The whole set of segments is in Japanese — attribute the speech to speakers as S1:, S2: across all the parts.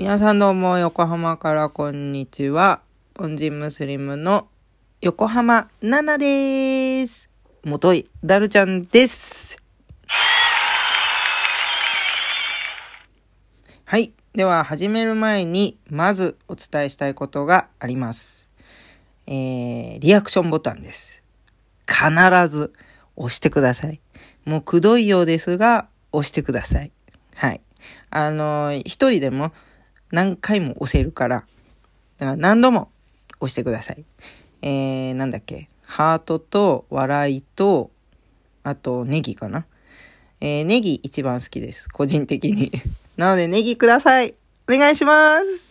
S1: 皆さんどうも横浜からこんにちは。本人ムスリムの横浜ナナです。もとい、ダルちゃんです。はい。では始める前に、まずお伝えしたいことがあります。えー、リアクションボタンです。必ず押してください。もうくどいようですが、押してください。はい。あのー一人でも何回も押せるから、だから何度も押してください。えー、なんだっけ。ハートと笑いと、あとネギかな。えー、ネギ一番好きです。個人的に。なのでネギください。お願いします。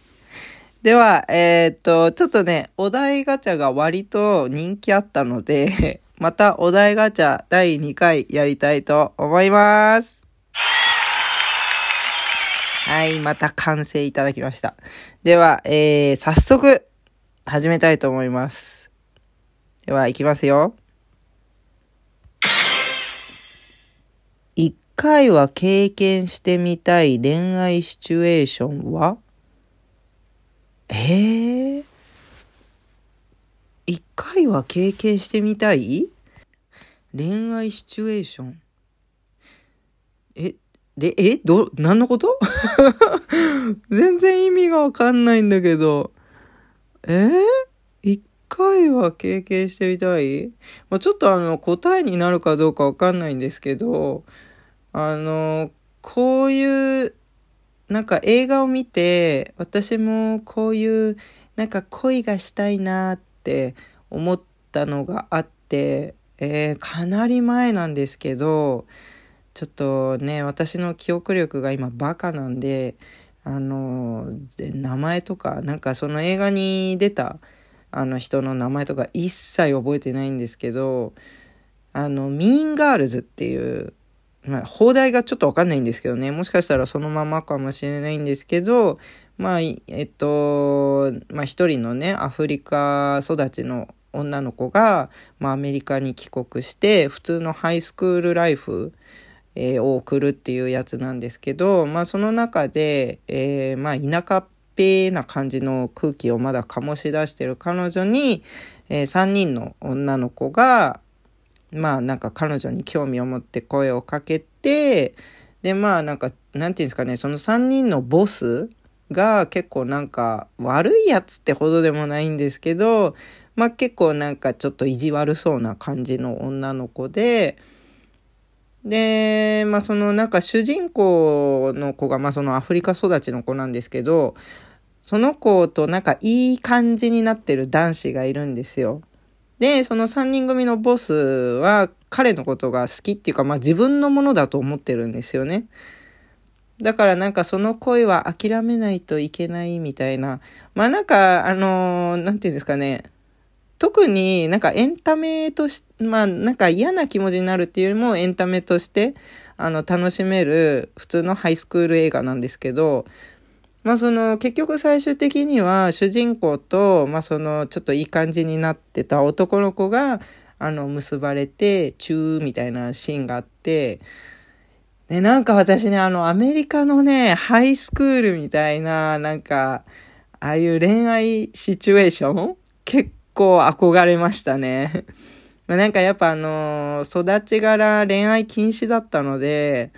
S1: では、えーっと、ちょっとね、お題ガチャが割と人気あったので、またお題ガチャ第2回やりたいと思います。はい、また完成いただきました。では、えー、早速、始めたいと思います。では、いきますよ。一回は経験してみたい恋愛シチュエーションは？えー、一回は経験してみたい？恋愛シチュエーション？え、で、え、ど、何のこと？全然意味がわかんないんだけど。え？ー、一回は経験してみたい、まあ、ちょっとあの、答えになるかどうかわかんないんですけど、あの、こういう、なんか映画を見て、私もこういう、なんか恋がしたいなって思ったのがあって、えーかなり前なんですけど、ちょっとね、私の記憶力が今バカなんで、あの、名前とか、なんかその映画に出た、あの人の名前とか一切覚えてないんですけど、あの、ミーンガールズっていう、まあ、放題がちょっとわかんないんですけどね。もしかしたらそのままかもしれないんですけど、まあ、えっと、まあ一人のね、アフリカ育ちの女の子が、まあアメリカに帰国して、普通のハイスクールライフ、えーを送るっていうやつなんですけど、まあその中で、えーまあ田舎っぺな感じの空気をまだ醸し出してる彼女に、え3人の女の子が、まあなんか彼女に興味を持って声をかけて、でまあなんか、なんていうんですかね、その3人のボスが結構なんか悪いやつってほどでもないんですけど、まあ結構なんかちょっと意地悪そうな感じの女の子で、で、まあそのなんか主人公の子がまあそのアフリカ育ちの子なんですけど、その子となんかいい感じになってる男子がいるんですよ。で、その3人組のボスは彼のことが好きっていうか、まあ自分のものだと思ってるんですよね。だからなんかその恋は諦めないといけないみたいな。まあなんか、あのーなんていうんですかね。特になんかエンタメとし、まあなんか嫌な気持ちになるっていうよりもエンタメとして、あの、楽しめる普通のハイスクール映画なんですけど、まあその結局最終的には主人公と、まあそのちょっといい感じになってた男の子が、あの、結ばれて、チューみたいなシーンがあって、で、なんか私ね、あの、アメリカのね、ハイスクールみたいな、なんか、ああいう恋愛シチュエーション結構憧れましたね。まなんかやっぱあの、育ち柄恋愛禁止だったので、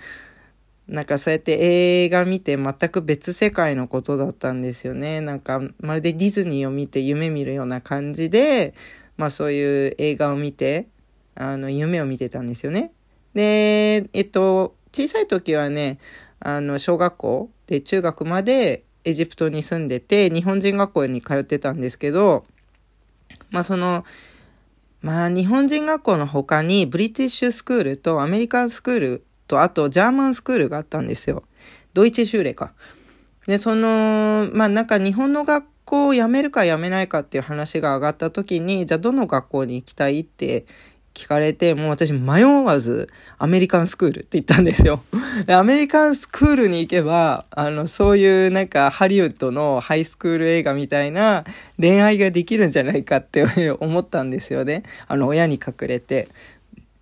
S1: なんかそうやって映画見て全く別世界のことだったんですよね。なんかまるでディズニーを見て夢見るような感じで、まあそういう映画を見て、あの夢を見てたんですよね。で、えっと、小さい時はね、あの小学校で中学までエジプトに住んでて、日本人学校に通ってたんですけど、まあその、まあ日本人学校の他にブリティッシュスクールとアメリカンスクールとあとジャーマンスクールがあったんですよ。ドイツ修例か。で、その、まあなんか日本の学校を辞めるか辞めないかっていう話が上がった時に、じゃあどの学校に行きたいって聞かれて、もう私迷わずアメリカンスクールって言ったんですよ。アメリカンスクールに行けば、あの、そういうなんかハリウッドのハイスクール映画みたいな恋愛ができるんじゃないかって 思ったんですよね。あの、親に隠れて。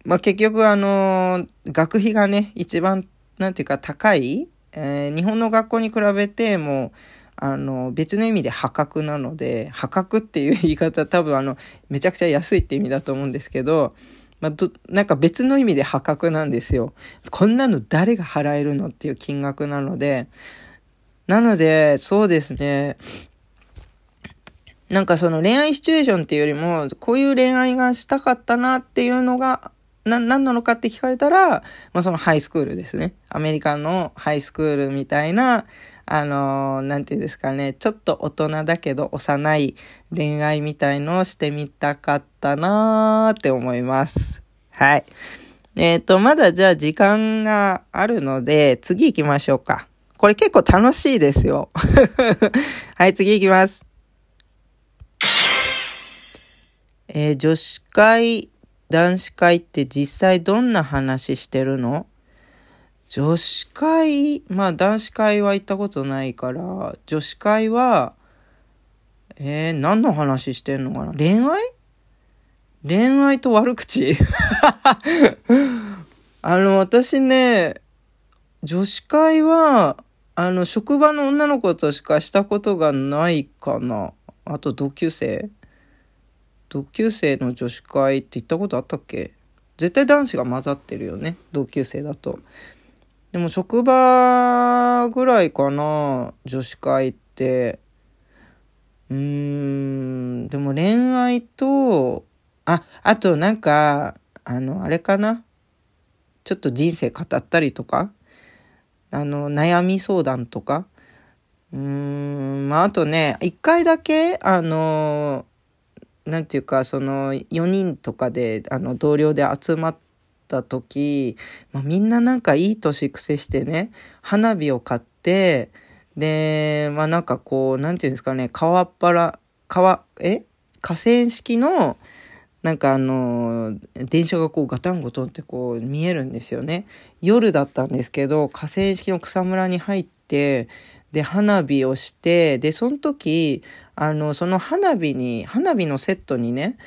S1: まあ、結局あの、学費がね、一番、なんていうか高い、えー日本の学校に比べてもうあの、別の意味で破格なので、破格っていう言い方多分あの、めちゃくちゃ安いって意味だと思うんですけど、まあ、ど、なんか別の意味で破格なんですよ。こんなの誰が払えるのっていう金額なので、なので、そうですね。なんかその恋愛シチュエーションっていうよりも、こういう恋愛がしたかったなっていうのが、な、何なのかって聞かれたら、まあそのハイスクールですね。アメリカのハイスクールみたいな、あのー、なんていうんですかね、ちょっと大人だけど幼い恋愛みたいのをしてみたかったなーって思います。はい。えっ、ー、と、まだじゃあ時間があるので、次行きましょうか。これ結構楽しいですよ。はい、次行きます。えー、女子会、男子会って実際どんな話してるの？女子会、まあ男子会は行ったことないから、女子会は、えー、何の話してんのかな？恋愛？恋愛と悪口？あの、私ね、女子会は、あの、職場の女の子としかしたことがないかな。あと同級生？同級生の女子会って行ったことあったっけ？絶対男子が混ざってるよね。同級生だと。でも職場ぐらいかな、女子会って。うーん、でも恋愛と、あ、あとなんか、あの、あれかな。ちょっと人生語ったりとか、あの、悩み相談とか。うーん、まあ、あとね、一回だけ、あの、なんていうか、その、4人とかで、あの、同僚で集まって、った時、まあ、みんななんかいい年癖してね、花火を買って、で、まあなんかこう、なんていうんですかね、川っ腹、川、え？河川敷の、なんかあの、電車がこうガタンゴトンってこう見えるんですよね。夜だったんですけど、河川敷の草むらに入って、で、花火をして、で、その時、あの、その花火に、花火のセットにね、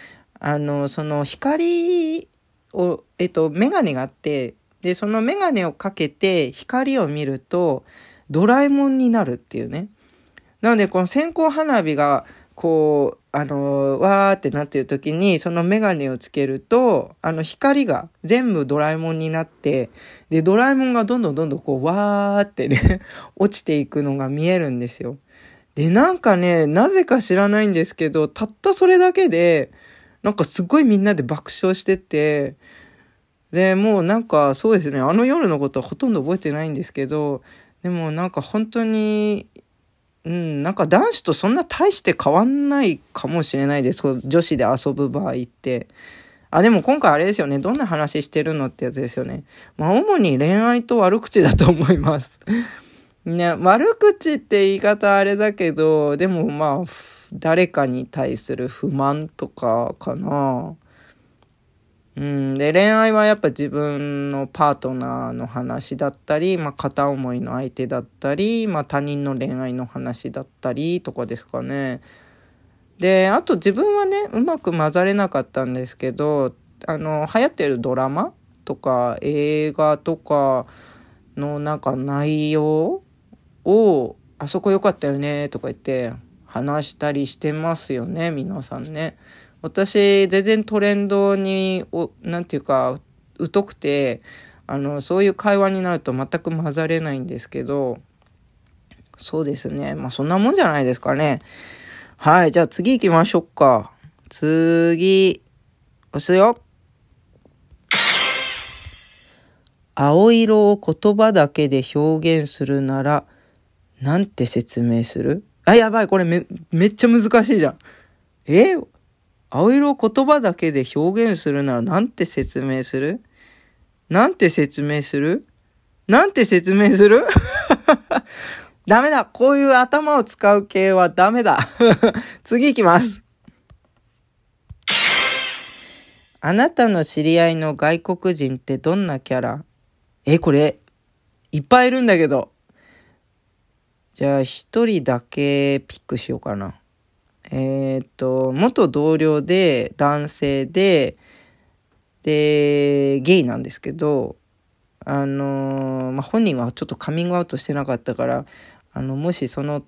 S1: あの、その光を、えっと、メガネがあって、で、そのメガネをかけて光を見ると、ドラえもんになるっていうね。なので、この線香花火が、こう、あの、わーってなってる時に、そのメガネをつけると、あの光が全部ドラえもんになって、で、ドラえもんがどんどんどんどんこう、わーってね 落ちていくのが見えるんですよ。で、なんかね、なぜか知らないんですけど、たったそれだけで、なんかすごいみんなで爆笑してて、で、もうなんかそうですね、あの夜のことはほとんど覚えてないんですけど、でもなんか本当に、うん、なんか男子とそんな大して変わんないかもしれないです。女子で遊ぶ場合って。あ、でも今回あれですよね。どんな話してるのってやつですよね。まあ主に恋愛と悪口だと思います。ね、悪口って言い方あれだけど、でもまあ、誰かに対する不満とかかな。うん、で恋愛はやっぱ自分のパートナーの話だったり、まあ、片思いの相手だったり、まあ、他人の恋愛の話だったりとかですかね。であと自分はねうまく混ざれなかったんですけどあの流行ってるドラマとか映画とかのなんか内容を「あそこ良かったよね」とか言って話したりしてますよね皆さんね。私全然トレンドに何て言うか疎くてあのそういう会話になると全く混ざれないんですけどそうですね。まあそんなもんじゃないですかね。はいじゃあ次行きましょうか。次押すよ。青色を言葉だけで表現するならなんて説明する？あ、やばい、これめ、めっちゃ難しいじゃん。え？青色を言葉だけで表現するならなんて説明する？なんて説明する？なんて説明する？ダメだ。こういう頭を使う系はダメだ。次行きます。あなたの知り合いの外国人ってどんなキャラ？え、これ、いっぱいいるんだけど。じゃあ、一人だけピックしようかな。えー、っと、元同僚で男性で、で、ゲイなんですけど、あのまあ、本人はちょっとカミングアウトしてなかったから、あの、もしその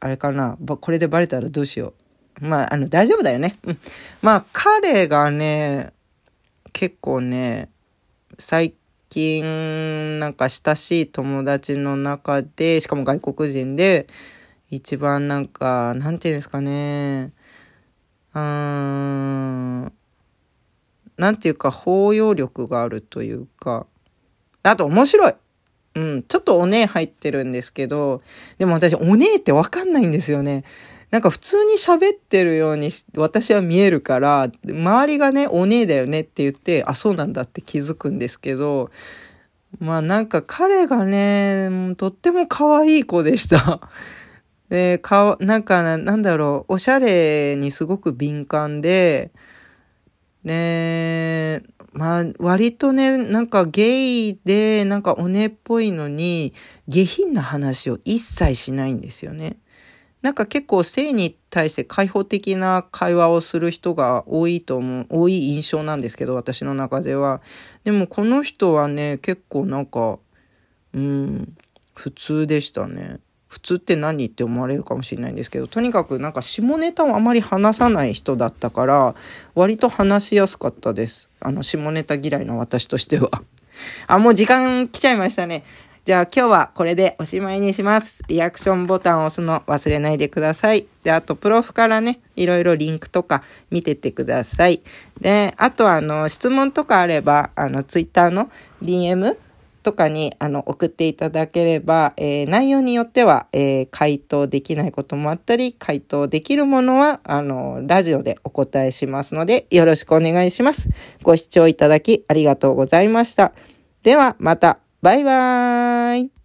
S1: あれかな、これでバレたらどうしよう。まあ、あの、大丈夫だよね。うん。まあ、彼がね、結構ね、最近、なんか親しい友達の中で、しかも外国人で、一番なんか、なんていうんですかね、うーん、なんていうか包容力があるというか、あと面白い。うん、ちょっとおねえ入ってるんですけど、でも私おねえってわかんないんですよね。なんか普通に喋ってるように私は見えるから、周りがね、おねえだよねって言って、あ、そうなんだって気づくんですけど、まあなんか彼がね、とっても可愛い子でした。で、かなんかなんだろう、おしゃれにすごく敏感で、ねまあ、割とね、なんかゲイで、なんかおねっぽいのに、下品な話を一切しないんですよね。なんか結構性に対して開放的な会話をする人が多いと思う、多い印象なんですけど、私の中では。でもこの人はね、結構なんか、うん、普通でしたね。普通って何って思われるかもしれないんですけどとにかくなんか下ネタをあまり話さない人だったから割と話しやすかったですあの下ネタ嫌いの私としては あもう時間来ちゃいましたねじゃあ今日はこれでおしまいにします。リアクションボタンを押すの忘れないでください。で、あと、プロフからね、いろいろリンクとか見ててください。で、あとあの、質問とかあれば、あの、ツイッターの DM とかにあの送っていただければ、えー、内容によっては、えー、回答できないこともあったり、回答できるものは、あの、ラジオでお答えしますので、よろしくお願いします。ご視聴いただきありがとうございました。では、また、バイバーイ。